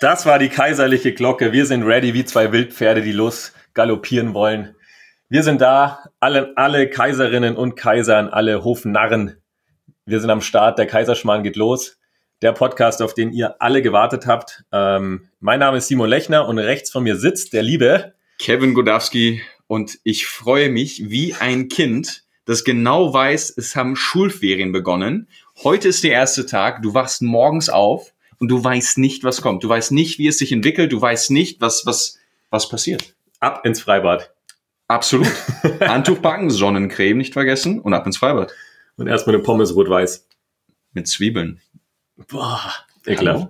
Das war die kaiserliche Glocke. Wir sind ready wie zwei Wildpferde, die los galoppieren wollen. Wir sind da, alle, alle Kaiserinnen und Kaisern, alle Hofnarren. Wir sind am Start, der Kaiserschmarrn geht los. Der Podcast, auf den ihr alle gewartet habt. Ähm, mein Name ist Simon Lechner und rechts von mir sitzt der liebe Kevin Godowski und ich freue mich wie ein Kind, das genau weiß, es haben Schulferien begonnen. Heute ist der erste Tag, du wachst morgens auf und du weißt nicht, was kommt. Du weißt nicht, wie es sich entwickelt. Du weißt nicht, was, was, was passiert. Ab ins Freibad. Absolut. Handtuch packen, Sonnencreme nicht vergessen und ab ins Freibad. Und erstmal eine Pommes rot-weiß. Mit Zwiebeln. Boah, ekelhaft.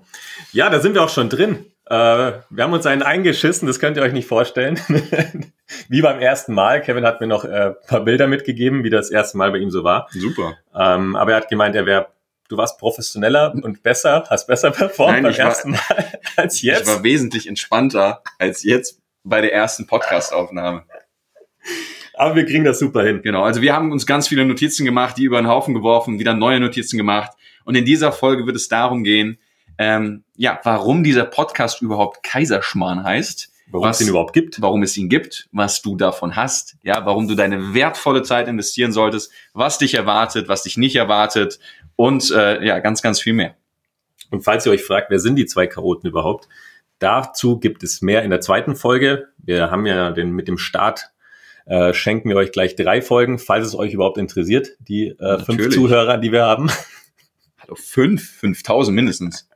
Ja, da sind wir auch schon drin. Äh, wir haben uns einen eingeschissen, das könnt ihr euch nicht vorstellen. wie beim ersten Mal. Kevin hat mir noch äh, paar Bilder mitgegeben, wie das erste Mal bei ihm so war. Super. Ähm, aber er hat gemeint, er wäre du warst professioneller und besser, hast besser performt Nein, beim ich war- ersten Mal als jetzt. Ich war wesentlich entspannter als jetzt bei der ersten Podcast-Aufnahme. Aber wir kriegen das super hin. Genau, also wir haben uns ganz viele Notizen gemacht, die über den Haufen geworfen, wieder neue Notizen gemacht. Und in dieser Folge wird es darum gehen, ähm, ja, warum dieser Podcast überhaupt Kaiserschmarrn heißt, Warum Was- es ihn überhaupt gibt. warum es ihn gibt, was du davon hast, ja, warum du deine wertvolle Zeit investieren solltest, was dich erwartet, was dich nicht erwartet und äh, ja, ganz, ganz viel mehr. Und falls ihr euch fragt, wer sind die zwei Chaoten überhaupt? Dazu gibt es mehr in der zweiten Folge. Wir haben ja den mit dem Start äh, schenken wir euch gleich drei Folgen, falls es euch überhaupt interessiert, die äh, fünf. Zuhörer, die wir haben. Hallo, fünf, 5000 mindestens.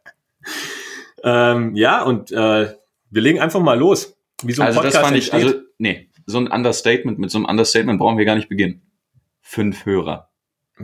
ähm, ja, und äh, wir legen einfach mal los. Wie so ein also das Podcast fand ich, entsteht. also nee, so ein Understatement, mit so einem Understatement brauchen wir gar nicht beginnen. Fünf Hörer.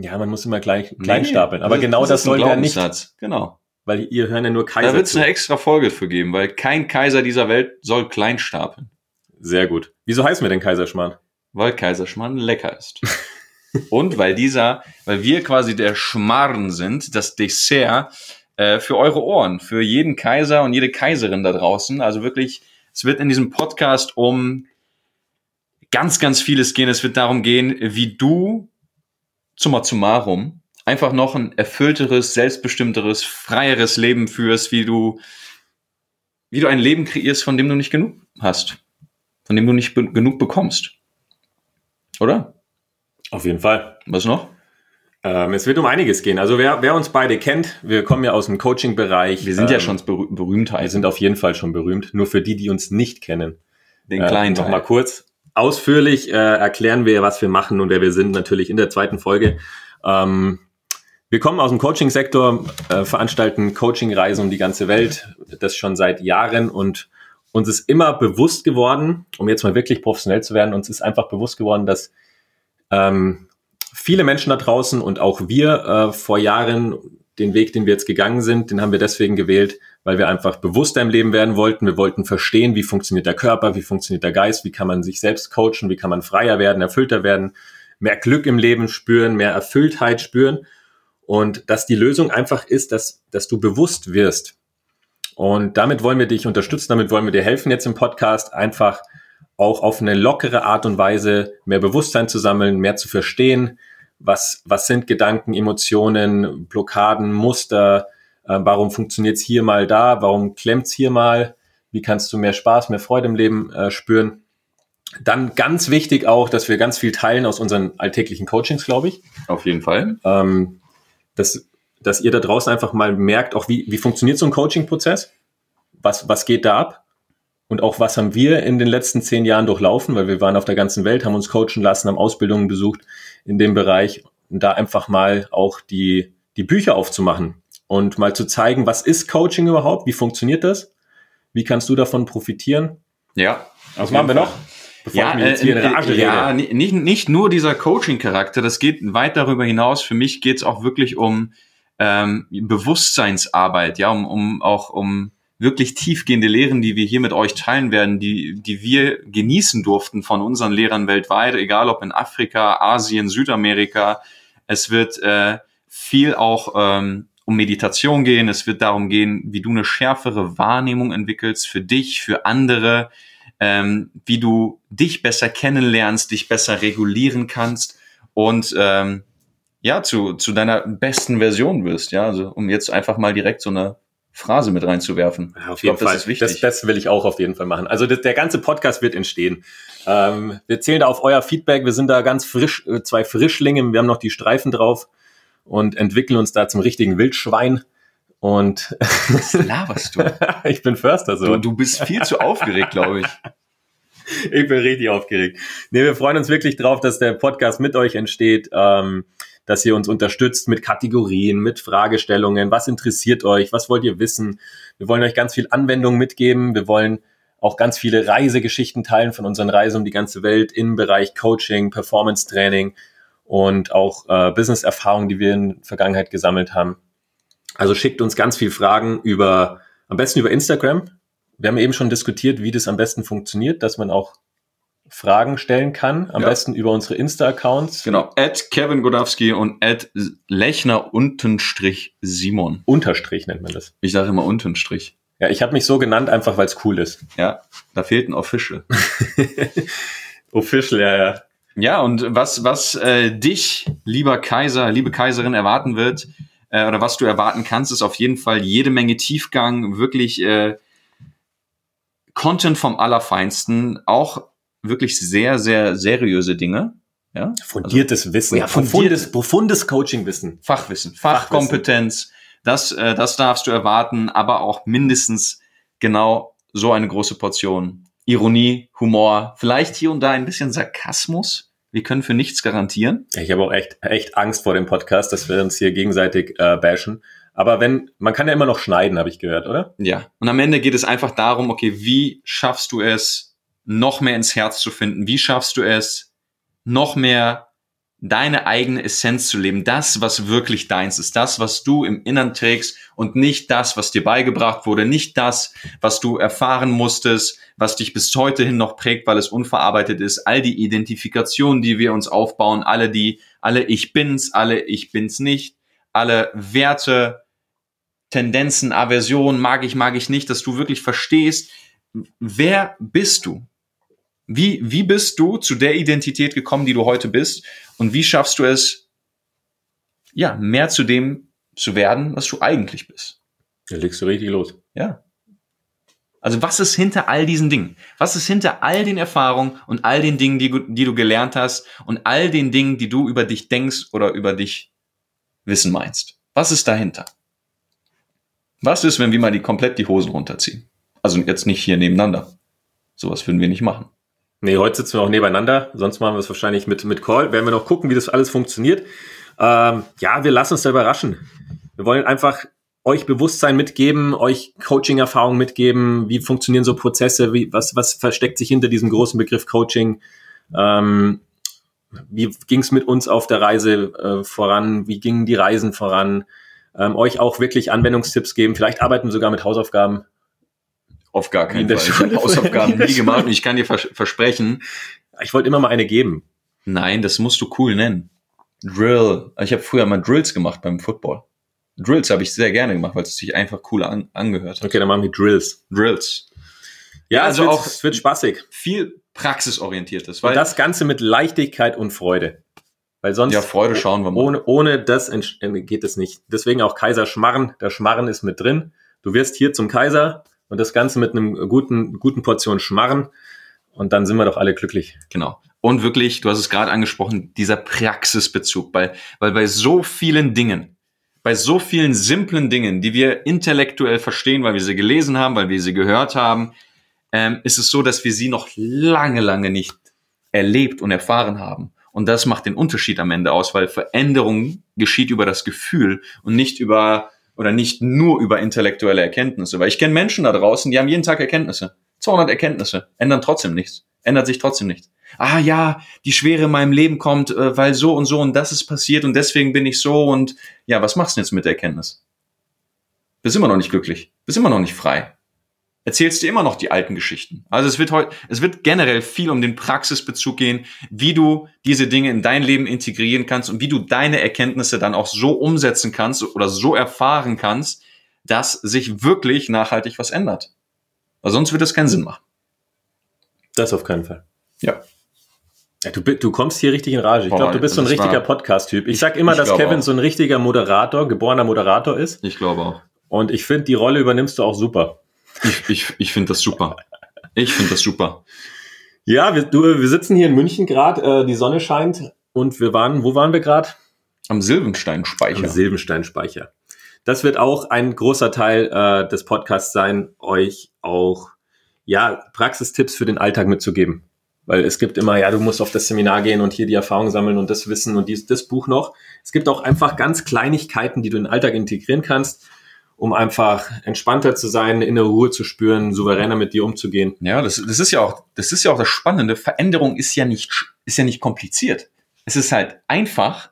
Ja, man muss immer klein, klein Nee, stapeln. Aber genau das, ist ein soll ja nicht. Genau. weil ihr hören ja nur Kaiser Da wird es eine extra Folge für geben, weil kein Kaiser dieser Welt soll klein stapeln, Sehr gut. Wieso heißen wir denn Kaiserschmarrn? weil Kaiserschmarrn lecker ist. Und weil dieser, weil wir quasi der Schmarrn sind, das Dessert äh, für eure Ohren, für jeden Kaiser und jede Kaiserin da draußen. Also wirklich, es wird in diesem Podcast um ganz, ganz vieles gehen. Es wird darum gehen, wie du summa summarum einfach noch ein erfüllteres, selbstbestimmteres, freieres Leben führst, wie du, wie du ein Leben kreierst, von dem du nicht genug hast, von dem du nicht be genug bekommst. Oder? Auf jeden Fall. Was noch? Ähm, es wird um einiges gehen. Also wer, wer uns beide kennt, wir kommen ja aus dem Coaching-Bereich. Wir sind ja Ähm, schon berüh Berühmtheit. Wir sind auf jeden Fall schon berühmt. Nur für die, die uns nicht kennen. den Äh, kleinen noch Teil. mal kurz. Ausführlich äh, erklären wir, was wir machen und wer wir sind, natürlich in der zweiten Folge. Ähm, wir kommen aus dem Coaching-Sektor, äh, veranstalten Coaching-Reisen um die ganze Welt, das schon seit Jahren und uns ist immer bewusst geworden, um jetzt mal wirklich professionell zu werden, uns ist einfach bewusst geworden, dass ähm, viele Menschen da draußen und auch wir äh, vor Jahren den Weg, den wir jetzt gegangen sind, den haben wir deswegen gewählt, weil wir einfach bewusster im Leben werden wollten. Wir wollten verstehen, wie funktioniert der Körper, wie funktioniert der Geist, wie kann man sich selbst coachen, wie kann man freier werden, erfüllter werden, mehr Glück im Leben spüren, mehr Erfülltheit spüren. Und dass die Lösung einfach ist, dass, dass du bewusst wirst. Und damit wollen wir dich unterstützen, damit wollen wir dir helfen jetzt im Podcast, einfach auch auf eine lockere Art und Weise mehr Bewusstsein zu sammeln, mehr zu verstehen, was, was sind Gedanken, Emotionen, Blockaden, Muster, äh, warum funktioniert's hier mal da, warum klemmt's hier mal, wie kannst du mehr Spaß, mehr Freude im Leben äh, spüren. Dann ganz wichtig auch, dass wir ganz viel teilen aus unseren alltäglichen Coachings, glaube ich Auf jeden Fall. ähm, dass, dass ihr da draußen einfach mal merkt, auch wie, wie funktioniert so ein Coaching-Prozess? Was, was geht da ab? Und auch was haben wir in den letzten zehn Jahren durchlaufen, weil wir waren auf der ganzen Welt, haben uns coachen lassen, haben Ausbildungen besucht in dem Bereich da einfach mal auch die, die Bücher aufzumachen und mal zu zeigen, was ist Coaching überhaupt? Wie funktioniert das? Wie kannst du davon profitieren? Ja. Was machen wir noch? Bevor Ja, ich mir jetzt hier in äh, Rage äh, ja nicht, nicht nur dieser Coaching-Charakter, das geht weit darüber hinaus. Für mich geht es auch wirklich um ähm, Bewusstseinsarbeit, ja, um, um auch um wirklich tiefgehende Lehren, die wir hier mit euch teilen werden, die, die wir genießen durften von unseren Lehrern weltweit, egal ob in Afrika, Asien, Südamerika. Es wird äh, viel auch ähm, um Meditation gehen. Es wird darum gehen, wie du eine schärfere Wahrnehmung entwickelst für dich, für andere, ähm, wie du dich besser kennenlernst, dich besser regulieren kannst und ähm, ja, zu, zu deiner besten Version wirst, ja, also um jetzt einfach mal direkt so eine Phrase mit reinzuwerfen. Ja, auf jeden glaub, Fall. Das, ist wichtig. Das, das, will ich auch auf jeden Fall machen. Also das, der ganze Podcast wird entstehen. Ähm, wir zählen da auf euer Feedback. Wir sind da ganz frisch, äh, zwei Frischlinge. Wir haben noch die Streifen drauf und entwickeln uns da zum richtigen Wildschwein. Und was laberst du? ich bin Förster so. Du, du bist viel zu aufgeregt, glaube ich. Ich bin richtig aufgeregt. Nee, wir freuen uns wirklich drauf, dass der Podcast mit euch entsteht. Ähm, dass ihr uns unterstützt mit Kategorien, mit Fragestellungen. Was interessiert euch? Was wollt ihr wissen? Wir wollen euch ganz viel Anwendung mitgeben. Wir wollen auch ganz viele Reisegeschichten teilen von unseren Reisen um die ganze Welt im Bereich Coaching, Performance Training und auch äh, Business-Erfahrungen, die wir in der Vergangenheit gesammelt haben. Also schickt uns ganz viel Fragen über, am besten über Instagram. Wir haben eben schon diskutiert, wie das am besten funktioniert, dass man auch Fragen stellen kann, am ja. besten über unsere Insta-Accounts. Genau, at Kevin Godowski und at Lechner Untenstrich Simon. Unterstrich nennt man das. Ich sage immer Untenstrich. Ja, ich habe mich so genannt, einfach weil es cool ist. Ja, da fehlt ein Official. Official, ja, ja. Ja, und was, was äh, dich, lieber Kaiser, liebe Kaiserin, erwarten wird, äh, oder was du erwarten kannst, ist auf jeden Fall jede Menge Tiefgang, wirklich äh, Content vom Allerfeinsten, auch wirklich sehr, sehr seriöse Dinge. Ja? Fundiertes also, Wissen, ja, fundiertes, profundes Coaching-Wissen. Fachwissen, Fachkompetenz, das, äh, das darfst du erwarten, aber auch mindestens genau so eine große Portion Ironie, Humor, vielleicht hier und da ein bisschen Sarkasmus. Wir können für nichts garantieren. Ich habe auch echt, echt Angst vor dem Podcast, dass wir uns hier gegenseitig äh, bashen. Aber wenn, man kann ja immer noch schneiden, habe ich gehört, oder? Ja. Und am Ende geht es einfach darum, okay, wie schaffst du es, noch mehr ins Herz zu finden? Wie schaffst du es, noch mehr deine eigene Essenz zu leben? Das, was wirklich deins ist, das, was du im Innern trägst und nicht das, was dir beigebracht wurde, nicht das, was du erfahren musstest, was dich bis heute hin noch prägt, weil es unverarbeitet ist. All die Identifikationen, die wir uns aufbauen, alle die, alle ich bin's, alle ich bin's nicht, alle Werte, Tendenzen, Aversion, mag ich, mag ich nicht, dass du wirklich verstehst, wer bist du? Wie, wie bist du zu der Identität gekommen, die du heute bist? Und wie schaffst du es, ja, mehr zu dem zu werden, was du eigentlich bist? Da legst du richtig los. Ja. Also was ist hinter all diesen Dingen? Was ist hinter all den Erfahrungen und all den Dingen, die, die du gelernt hast und all den Dingen, die du über dich denkst oder über dich wissen meinst? Was ist dahinter? Was ist, wenn wir mal die komplett die Hosen runterziehen? Also jetzt nicht hier nebeneinander. Sowas würden wir nicht machen. Nee, heute sitzen wir auch nebeneinander, sonst machen wir es wahrscheinlich mit, mit Call. Werden wir noch gucken, wie das alles funktioniert. Ähm, ja, wir lassen uns da überraschen. Wir wollen einfach euch Bewusstsein mitgeben, euch Coaching-Erfahrung mitgeben, wie funktionieren so Prozesse, wie, was, was versteckt sich hinter diesem großen Begriff Coaching, ähm, wie ging es mit uns auf der Reise äh, voran, wie gingen die Reisen voran, ähm, euch auch wirklich Anwendungstipps geben, vielleicht arbeiten wir sogar mit Hausaufgaben, auf gar keinen Fall. Ich habe Hausaufgaben nie gemacht und ich kann dir vers versprechen. Ich wollte immer mal eine geben. Nein, das musst du cool nennen. Drill. Ich habe früher mal Drills gemacht beim Football. Drills habe ich sehr gerne gemacht, weil es sich einfach cool an angehört hat. Okay, dann machen wir Drills. Drills. Ja, also es wird, auch es wird spaßig. Viel praxisorientiertes. Weil und das Ganze mit Leichtigkeit und Freude. Weil sonst ja, Freude schauen wir mal. Ohne, ohne das geht es nicht. Deswegen auch Kaiser Schmarren. Der Schmarren ist mit drin. Du wirst hier zum Kaiser und das Ganze mit einem guten, guten Portion Schmarren und dann sind wir doch alle glücklich. Genau. Und wirklich, du hast es gerade angesprochen, dieser Praxisbezug, weil, weil bei so vielen Dingen, bei so vielen simplen Dingen, die wir intellektuell verstehen, weil wir sie gelesen haben, weil wir sie gehört haben, ähm, ist es so, dass wir sie noch lange, lange nicht erlebt und erfahren haben. Und das macht den Unterschied am Ende aus, weil Veränderung geschieht über das Gefühl und nicht über oder nicht nur über intellektuelle Erkenntnisse, weil ich kenne Menschen da draußen, die haben jeden Tag Erkenntnisse. 200 Erkenntnisse, ändern trotzdem nichts, ändert sich trotzdem nichts. Ah ja, die Schwere in meinem Leben kommt, äh, weil so und so und das ist passiert und deswegen bin ich so und ja, was machst du jetzt mit der Erkenntnis? Bist immer noch nicht glücklich, bist immer noch nicht frei erzählst du immer noch die alten Geschichten. Also es wird heute, es wird generell viel um den Praxisbezug gehen, wie du diese Dinge in dein Leben integrieren kannst und wie du deine Erkenntnisse dann auch so umsetzen kannst oder so erfahren kannst, dass sich wirklich nachhaltig was ändert. Weil sonst wird es keinen Sinn machen. Das auf keinen Fall. Ja. ja du, du kommst hier richtig in Rage. Ich glaube, du bist so ein richtiger Podcast-Typ. Ich sag immer, dass Kevin auch. so ein richtiger Moderator, geborener Moderator ist. Ich glaube auch. Und ich finde, die Rolle übernimmst du auch super. Ich, ich, ich finde das super. Ich finde das super. Ja, wir, du, wir sitzen hier in München gerade, äh, die Sonne scheint und wir waren, wo waren wir gerade? Am Silbensteinspeicher. Am Silbensteinspeicher. Das wird auch ein großer Teil äh, des Podcasts sein, euch auch ja Praxistipps für den Alltag mitzugeben. Weil es gibt immer, ja, du musst auf das Seminar gehen und hier die Erfahrung sammeln und das Wissen und dies, das Buch noch. Es gibt auch einfach ganz Kleinigkeiten, die du in den Alltag integrieren kannst, um einfach entspannter zu sein, innere Ruhe zu spüren, souveräner mit dir umzugehen. Ja, das, das ist ja auch, das ist ja auch das Spannende. Veränderung ist ja nicht, ist ja nicht kompliziert. Es ist halt einfach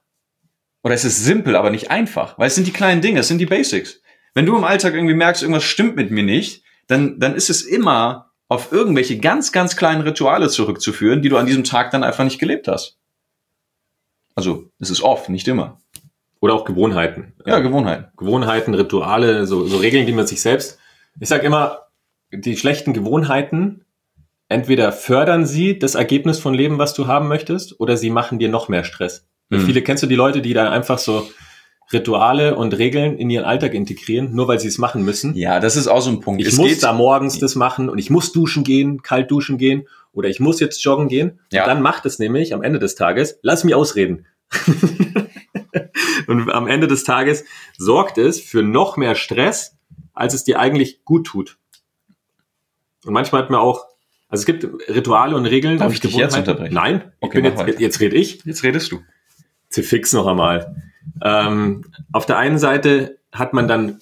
oder es ist simpel, aber nicht einfach, weil es sind die kleinen Dinge, es sind die Basics. Wenn du im Alltag irgendwie merkst, irgendwas stimmt mit mir nicht, dann, dann ist es immer auf irgendwelche ganz, ganz kleinen Rituale zurückzuführen, die du an diesem Tag dann einfach nicht gelebt hast. Also, es ist oft, nicht immer. Oder auch Gewohnheiten. Ja, Gewohnheiten. Gewohnheiten, Rituale, so, so Regeln, die man sich selbst. Ich sage immer, die schlechten Gewohnheiten, entweder fördern sie das Ergebnis von Leben, was du haben möchtest, oder sie machen dir noch mehr Stress. Mhm. Viele kennst du die Leute, die da einfach so Rituale und Regeln in ihren Alltag integrieren, nur weil sie es machen müssen. Ja, das ist auch so ein Punkt. Ich es muss da morgens das machen und ich muss duschen gehen, kalt duschen gehen oder ich muss jetzt joggen gehen. Ja. Und dann macht es nämlich am Ende des Tages, lass mich ausreden. und am Ende des Tages sorgt es für noch mehr Stress, als es dir eigentlich gut tut. Und manchmal hat man auch, also es gibt Rituale und Regeln. Darf ich dich jetzt unterbrechen? Nein, okay, ich bin jetzt, jetzt rede ich. Jetzt redest du. Fix noch einmal. Ähm, auf der einen Seite hat man dann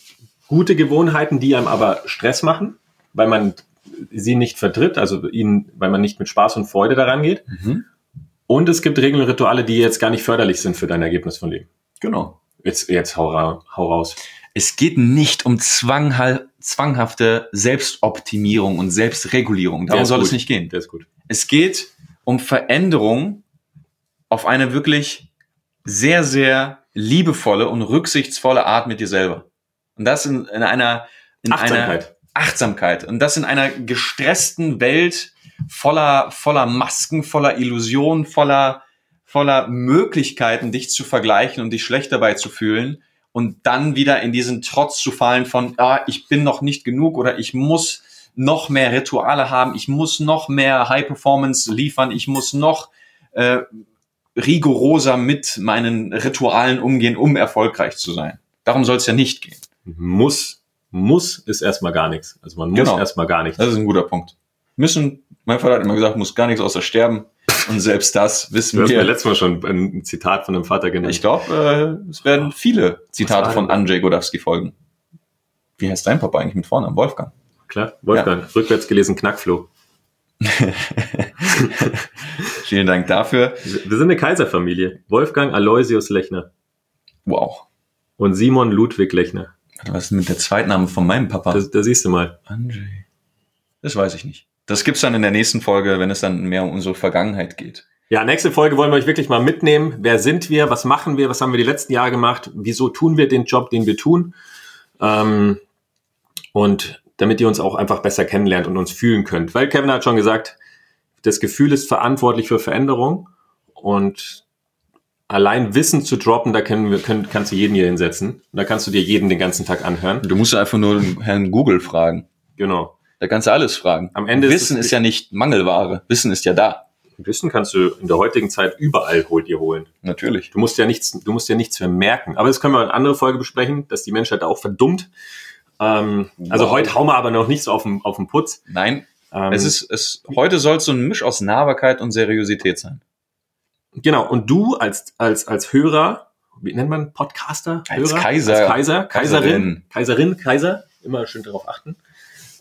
gute Gewohnheiten, die einem aber Stress machen, weil man sie nicht vertritt, also ihnen, weil man nicht mit Spaß und Freude daran geht. Mhm. Und es gibt Regeln und Rituale, die jetzt gar nicht förderlich sind für dein Ergebnis von Leben. Genau. Jetzt, jetzt hau, hau raus. Es geht nicht um zwanghafte Selbstoptimierung und Selbstregulierung. Darum soll gut. es nicht gehen. Der ist gut. Es geht um Veränderung auf eine wirklich sehr, sehr liebevolle und rücksichtsvolle Art mit dir selber. Und das in, in einer in Achtsamkeit. Einer Achtsamkeit. Und das in einer gestressten Welt voller, voller Masken, voller Illusionen, voller, voller Möglichkeiten, dich zu vergleichen und dich schlecht dabei zu fühlen und dann wieder in diesen Trotz zu fallen von, ah, ich bin noch nicht genug oder ich muss noch mehr Rituale haben, ich muss noch mehr High Performance liefern, ich muss noch äh, rigoroser mit meinen Ritualen umgehen, um erfolgreich zu sein. Darum soll es ja nicht gehen. Muss, muss ist erstmal gar nichts. Also man muss genau. erstmal gar nichts. Das ist ein guter Punkt. Müssen, mein Vater hat immer gesagt, muss gar nichts außer sterben. Und selbst das wissen du wir. Du hast mir letztes Mal schon ein Zitat von dem Vater genannt. Ich glaube, äh, es werden viele Zitate von Andrzej Godowski folgen. Wie heißt dein Papa eigentlich mit Vornamen? Wolfgang. Klar, Wolfgang. Ja. Rückwärts gelesen Knackflo. Vielen Dank dafür. Wir sind eine Kaiserfamilie. Wolfgang Aloysius Lechner. Wow. Und Simon Ludwig Lechner. Was ist mit der Zweitname von meinem Papa? Da, siehst du mal. André. Das weiß ich nicht. Das gibt's dann in der nächsten Folge, wenn es dann mehr um unsere Vergangenheit geht. Ja, nächste Folge wollen wir euch wirklich mal mitnehmen. Wer sind wir? Was machen wir? Was haben wir die letzten Jahre gemacht? Wieso tun wir den Job, den wir tun? Ähm, und damit ihr uns auch einfach besser kennenlernt und uns fühlen könnt. Weil Kevin hat schon gesagt, das Gefühl ist verantwortlich für Veränderung und allein Wissen zu droppen, da können wir, können, kannst du jeden hier hinsetzen. Und da kannst du dir jeden den ganzen Tag anhören. Du musst einfach nur Herrn Google fragen. Genau. Da kannst du alles fragen. Am Ende Wissen ist, ist ja nicht Mangelware. Wissen ist ja da. Wissen kannst du in der heutigen Zeit überall hol dir holen. Natürlich. Du musst ja nichts, du musst ja nichts mehr merken. Aber das können wir in einer anderen Folge besprechen, dass die Menschheit da auch verdummt ähm, also wow. Heute hauen wir aber noch nicht so auf den, auf den Putz. Nein. Ähm, es ist, es, heute soll es so ein Misch aus Nahbarkeit und Seriosität sein. Genau. Und du als, als, als Hörer, wie nennt man Podcaster? Als Hörer? Kaiser. Als Kaiser, Kaiserin, Kaiserin, Kaiser, immer schön darauf achten.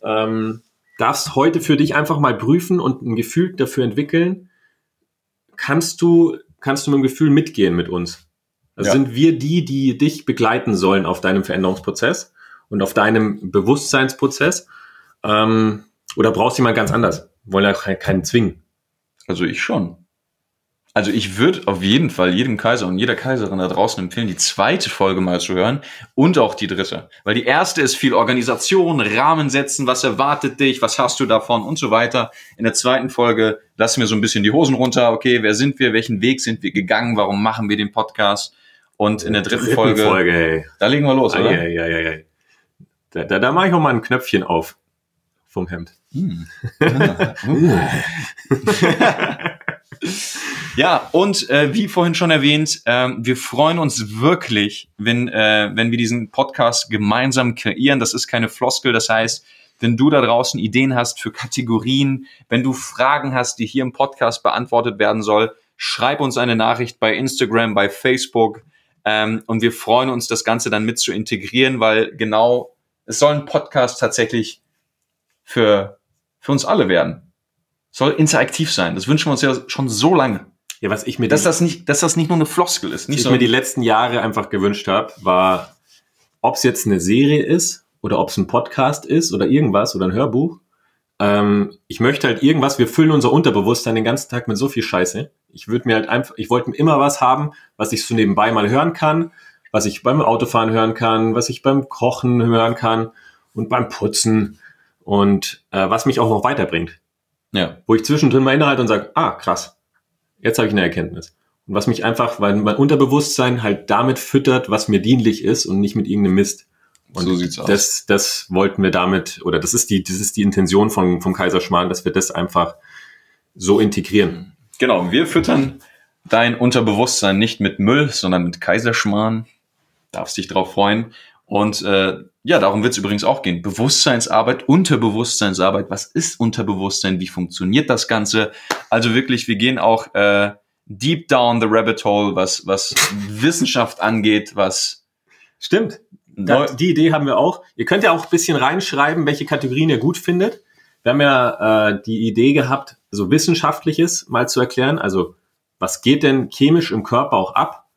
Ähm, darfst heute für dich einfach mal prüfen und ein Gefühl dafür entwickeln. Kannst du, kannst du mit dem Gefühl mitgehen mit uns? Also ja. sind wir die, die dich begleiten sollen auf deinem Veränderungsprozess? und auf deinem Bewusstseinsprozess? Ähm, oder brauchst du jemand ganz anders? Wollen ja keinen zwingen. Also ich schon. Also ich würde auf jeden Fall jedem Kaiser und jeder Kaiserin da draußen empfehlen, die zweite Folge mal zu hören und auch die dritte. Weil die erste ist viel Organisation, Rahmen setzen, was erwartet dich, was hast du davon und so weiter. In der zweiten Folge lassen wir so ein bisschen die Hosen runter. Okay, wer sind wir? Welchen Weg sind wir gegangen? Warum machen wir den Podcast? Und in der dritten, dritten Folge, Folge da legen wir los, oder? Ja, ja, ja, ja. Da, da, da mache ich auch mal ein Knöpfchen auf vom Hemd. Hm. Ah, uh. ja, und äh, wie vorhin schon erwähnt, äh, wir freuen uns wirklich, wenn, äh, wenn wir diesen Podcast gemeinsam kreieren. Das ist keine Floskel, das heißt, wenn du da draußen Ideen hast für Kategorien, wenn du Fragen hast, die hier im Podcast beantwortet werden soll, schreib uns eine Nachricht bei Instagram, bei Facebook ähm, und wir freuen uns, das Ganze dann mit zu integrieren, weil genau es soll ein Podcast tatsächlich für, für uns alle werden. Soll interaktiv sein. Das wünschen wir uns ja schon so lange. Ja, was ich mir dass das nicht, dass das nicht nur eine Floskel ist. Nicht was ich mir die letzten Jahre einfach gewünscht habe, war, ob es jetzt eine Serie ist oder ob es ein Podcast ist oder irgendwas oder ein Hörbuch. Ähm, ich möchte halt irgendwas, wir füllen unser Unterbewusstsein den ganzen Tag mit so viel Scheiße. Ich würde mir halt einfach, ich wollte immer was haben, was ich so nebenbei mal hören kann, was ich beim Autofahren hören kann, was ich beim Kochen hören kann und beim Putzen und äh, was mich auch noch weiterbringt. Ja. Wo ich zwischendrin mal innehalte und sage, ah, krass, jetzt habe ich eine Erkenntnis. Und was mich einfach, weil mein Unterbewusstsein halt damit füttert, was mir dienlich ist und nicht mit irgendeinem Mist. Und so sieht's aus. Das, das wollten wir damit, oder das ist die, das ist die Intention von, vom Kaiserschmarrn, dass wir das einfach so integrieren. Genau, wir füttern dein Unterbewusstsein nicht mit Müll, sondern mit Kaiserschmarrn. Darfst dich drauf freuen. Und äh, ja, darum wird es übrigens auch gehen. Bewusstseinsarbeit, Unterbewusstseinsarbeit. Was ist Unterbewusstsein? Wie funktioniert das Ganze? Also wirklich, wir gehen auch äh, deep down the rabbit hole, was, was Wissenschaft angeht, was. Stimmt. Da, die Idee haben wir auch. Ihr könnt ja auch ein bisschen reinschreiben, welche Kategorien ihr gut findet. Wir haben ja äh, die Idee gehabt, so Wissenschaftliches mal zu erklären. Also, was geht denn chemisch im Körper auch ab,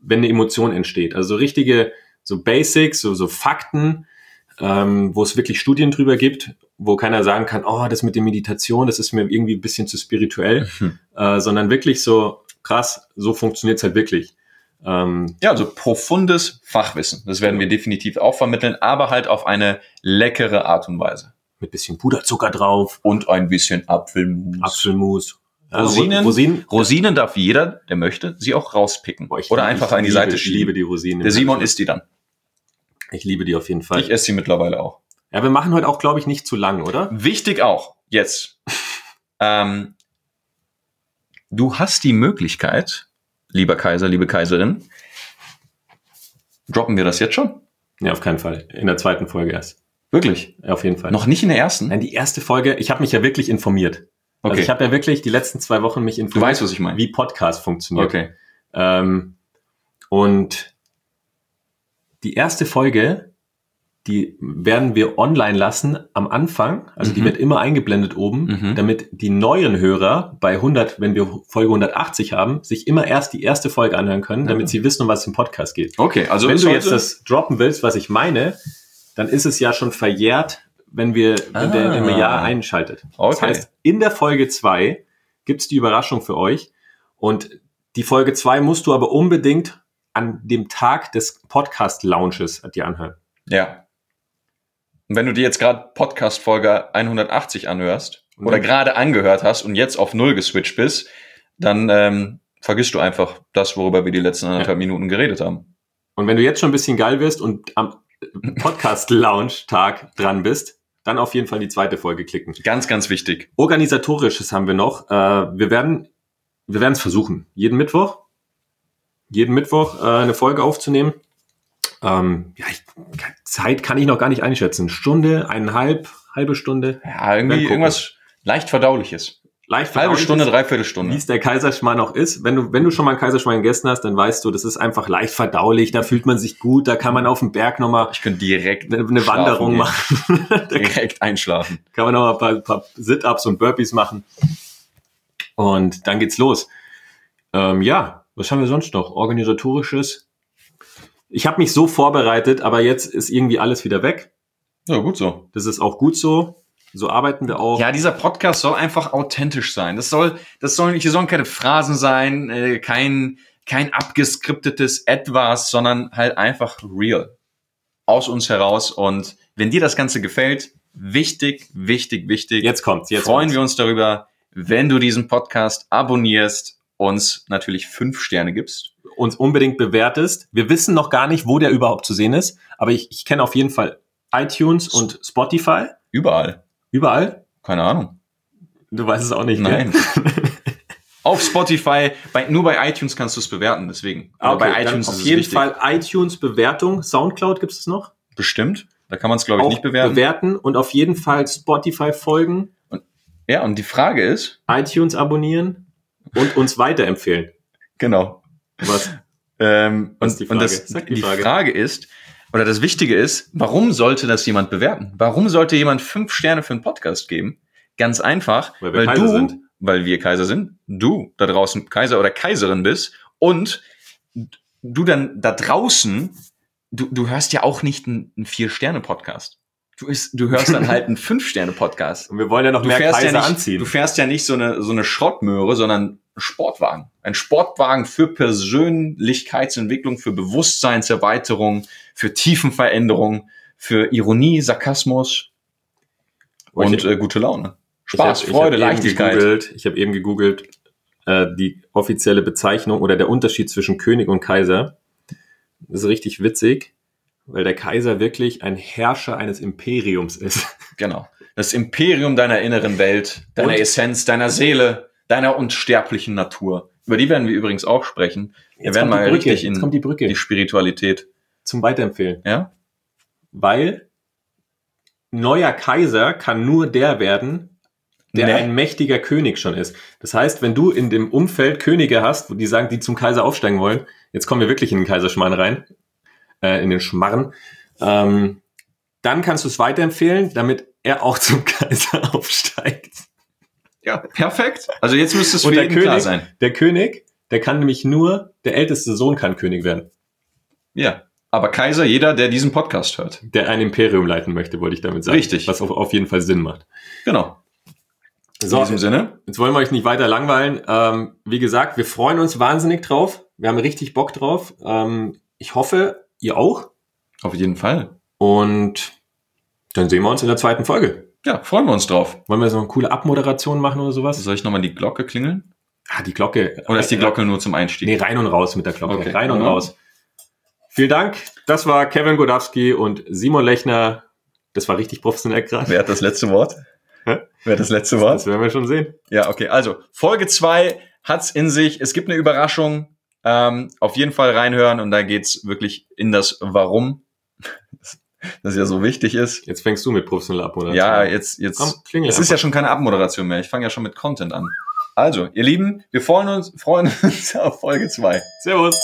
wenn eine Emotion entsteht? Also so richtige, so Basics, so, so Fakten, ähm, wo es wirklich Studien drüber gibt, wo keiner sagen kann, oh, das mit der Meditation, das ist mir irgendwie ein bisschen zu spirituell, mhm. äh, sondern wirklich so krass, so funktioniert's halt wirklich. Ähm, ja, also profundes Fachwissen. Das werden wir definitiv auch vermitteln, aber halt auf eine leckere Art und Weise. Mit bisschen Puderzucker drauf. Und ein bisschen Apfelmus. Apfelmus. Ja, Rosinen, Rosinen, Rosinen darf jeder, der möchte, sie auch rauspicken. Boah, Oder einfach an die Seite schieben. Ich liebe die Rosinen. Der Simon isst die dann. Ich liebe die auf jeden Fall. Ich esse sie mittlerweile auch. Ja, wir machen heute auch, glaube ich, nicht zu lang, oder? Wichtig auch, jetzt. ähm, du hast die Möglichkeit, lieber Kaiser, liebe Kaiserin, droppen wir das jetzt schon? Ja, auf keinen Fall. In der zweiten Folge erst. Wirklich? Ja, auf jeden Fall. Noch nicht in der ersten? Nein, die erste Folge, ich habe mich ja wirklich informiert. Also okay. Also ich habe ja wirklich die letzten zwei Wochen mich informiert. Du weißt, was ich meine. Wie Podcast funktioniert. Okay. Ähm, und die erste Folge die werden wir online lassen am Anfang. Also mhm. die wird immer eingeblendet oben, mhm. damit die neuen Hörer bei 100, wenn wir Folge 180 haben, sich immer erst die erste Folge anhören können, damit mhm. sie wissen, um was im Podcast geht. Okay, also wenn du jetzt das droppen willst, was ich meine, dann ist es ja schon verjährt, wenn wir ah. wenn der im Jahr einschaltet. Okay. Das heißt, in der Folge 2 gibt's die Überraschung für euch und die Folge 2 musst du aber unbedingt an dem Tag des Podcast Launches dir anhören. Ja. Und wenn du dir jetzt gerade Podcast-Folge 180 anhörst oder gerade angehört hast und jetzt auf Null geswitcht bist, dann ähm, vergisst du einfach das, worüber wir die letzten anderthalb ja. Minuten geredet haben. Und wenn du jetzt schon ein bisschen geil wirst und am Podcast-Lounge-Tag dran bist, dann auf jeden Fall die zweite Folge klicken. Ganz, ganz wichtig. Organisatorisches haben wir noch. Äh, wir werden wir werden es versuchen, jeden Mittwoch, jeden Mittwoch äh, eine Folge aufzunehmen. Ähm, ja, ich, Zeit kann ich noch gar nicht einschätzen. Stunde, eineinhalb, halbe Stunde. Ja, irgendwie irgendwas leicht verdauliches. Leicht verdauliches. Halbe Stunde, dreiviertel Stunde. Wie es der Kaiserschmarrn auch ist. Wenn du, wenn du schon mal einen Kaiserschmarrn gegessen hast, dann weißt du, das ist einfach leicht verdaulich. Da fühlt man sich gut. Da kann man auf dem Berg nochmal. Ich könnte direkt eine, eine Wanderung gehen. machen. direkt einschlafen. Kann man noch mal ein paar, paar Sit-ups und Burpees machen. Und dann geht's los. Ähm, ja, was haben wir sonst noch? Organisatorisches ich habe mich so vorbereitet, aber jetzt ist irgendwie alles wieder weg. Ja, gut so. Das ist auch gut so. So arbeiten wir auch. Ja, dieser Podcast soll einfach authentisch sein. Das soll, das sollen, hier sollen keine Phrasen sein, äh, kein, kein abgeskriptetes Etwas, sondern halt einfach real. Aus uns heraus. Und wenn dir das Ganze gefällt, wichtig, wichtig, wichtig. Jetzt kommt's. Jetzt freuen kommt's. wir uns darüber, wenn du diesen Podcast abonnierst, uns natürlich fünf Sterne gibst uns unbedingt bewertest. Wir wissen noch gar nicht, wo der überhaupt zu sehen ist, aber ich, ich kenne auf jeden Fall iTunes und Spotify. Überall. Überall. Keine Ahnung. Du weißt es auch nicht. Nein. Auf Spotify, bei, nur bei iTunes kannst du es bewerten, deswegen. Aber Okay, bei iTunes auf ist es jeden wichtig. Fall iTunes Bewertung. Soundcloud gibt es noch. Bestimmt. Da kann man es, glaube ich, Auch nicht bewerten. bewerten und auf jeden Fall Spotify folgen, ja, und die Frage ist, iTunes abonnieren und uns weiterempfehlen. genau. Was? Ähm, Was und, die und Frage? das, Sag die die Frage. Frage. ist, oder das Wichtige ist, warum sollte das jemand bewerten? Warum sollte jemand fünf Sterne für einen Podcast geben? Ganz einfach, Weil wir Kaiser du, sind. weil wir Kaiser sind, du da draußen Kaiser oder Kaiserin bist und du dann da draußen, du, du hörst ja auch nicht einen, einen Vier-Sterne-Podcast. Du, ist, du hörst dann halt einen Fünf-Sterne-Podcast. Und wir wollen ja noch Du mehr Kaiser ja nicht, anziehen. du fährst ja nicht so eine, so eine Schrottmöhre, sondern Sportwagen. Ein Sportwagen für Persönlichkeitsentwicklung, für Bewusstseinserweiterung, für Tiefenveränderung, für Ironie, Sarkasmus Und ich- äh, gute Laune. Spaß, ich hab, Freude, ich hab eben Leichtigkeit. Gegoogelt, ich habe eben gegoogelt äh, die offizielle Bezeichnung oder der Unterschied zwischen König und Kaiser. Das ist richtig witzig, weil der Kaiser wirklich ein Herrscher eines Imperiums ist. Genau. Das Imperium deiner inneren Welt, deiner Und- Essenz, deiner Seele, deiner unsterblichen Natur. Über die werden wir übrigens auch sprechen. Wir werden kommt mal die Brücke, richtig jetzt in kommt die Brücke die Spiritualität. zum Weiterempfehlen. Ja? Weil neuer Kaiser kann nur der werden, der Nee. ein mächtiger König schon ist. Das heißt, wenn du in dem Umfeld Könige hast, wo die sagen, die zum Kaiser aufsteigen wollen, jetzt kommen wir wirklich in den Kaiserschmarrn rein, äh, in den Schmarren, ähm, dann kannst du es weiterempfehlen, damit er auch zum Kaiser aufsteigt. Ja, perfekt. Also jetzt müsste es für jeden klar König, sein. der König, der kann nämlich nur, der älteste Sohn kann König werden, Ja. Aber Kaiser, jeder, der diesen Podcast hört. der ein Imperium leiten möchte, wollte ich damit sagen. Richtig. Was auf, auf jeden Fall Sinn macht. Genau. In So, diesem Sinne. Jetzt wollen wir euch nicht weiter langweilen. Ähm, wie gesagt, wir freuen uns wahnsinnig drauf. Wir haben richtig Bock drauf. Ähm, ich hoffe, ihr auch. Auf jeden Fall. Und dann sehen wir uns in der zweiten Folge. Ja, freuen wir uns drauf. Wollen wir so eine coole Abmoderation machen oder sowas? Soll ich nochmal die Glocke klingeln? Ah, die Glocke. Oder ist die Glocke nur zum Einstieg? Nee, rein und raus mit der Glocke. Okay. Rein und Ja. raus. Vielen Dank. Das war Kevin Godowski und Simon Lechner. Das war richtig professionell gerade. Wer hat das letzte Wort? Hä? Wer hat das letzte Das Wort? werden wir schon sehen. Ja, okay. Also, Folge zwei hat's in sich. Es gibt eine Überraschung. Ähm, auf jeden Fall reinhören und da geht's wirklich in das Warum. Das ja so wichtig ist. Jetzt fängst du mit professioneller Abmoderation. Ja, an. jetzt, jetzt. Komm, klingel Es ist ja schon keine Abmoderation mehr. Ich fange ja schon mit Content an. Also, ihr Lieben, wir freuen uns, freuen uns auf Folge zwei. Servus.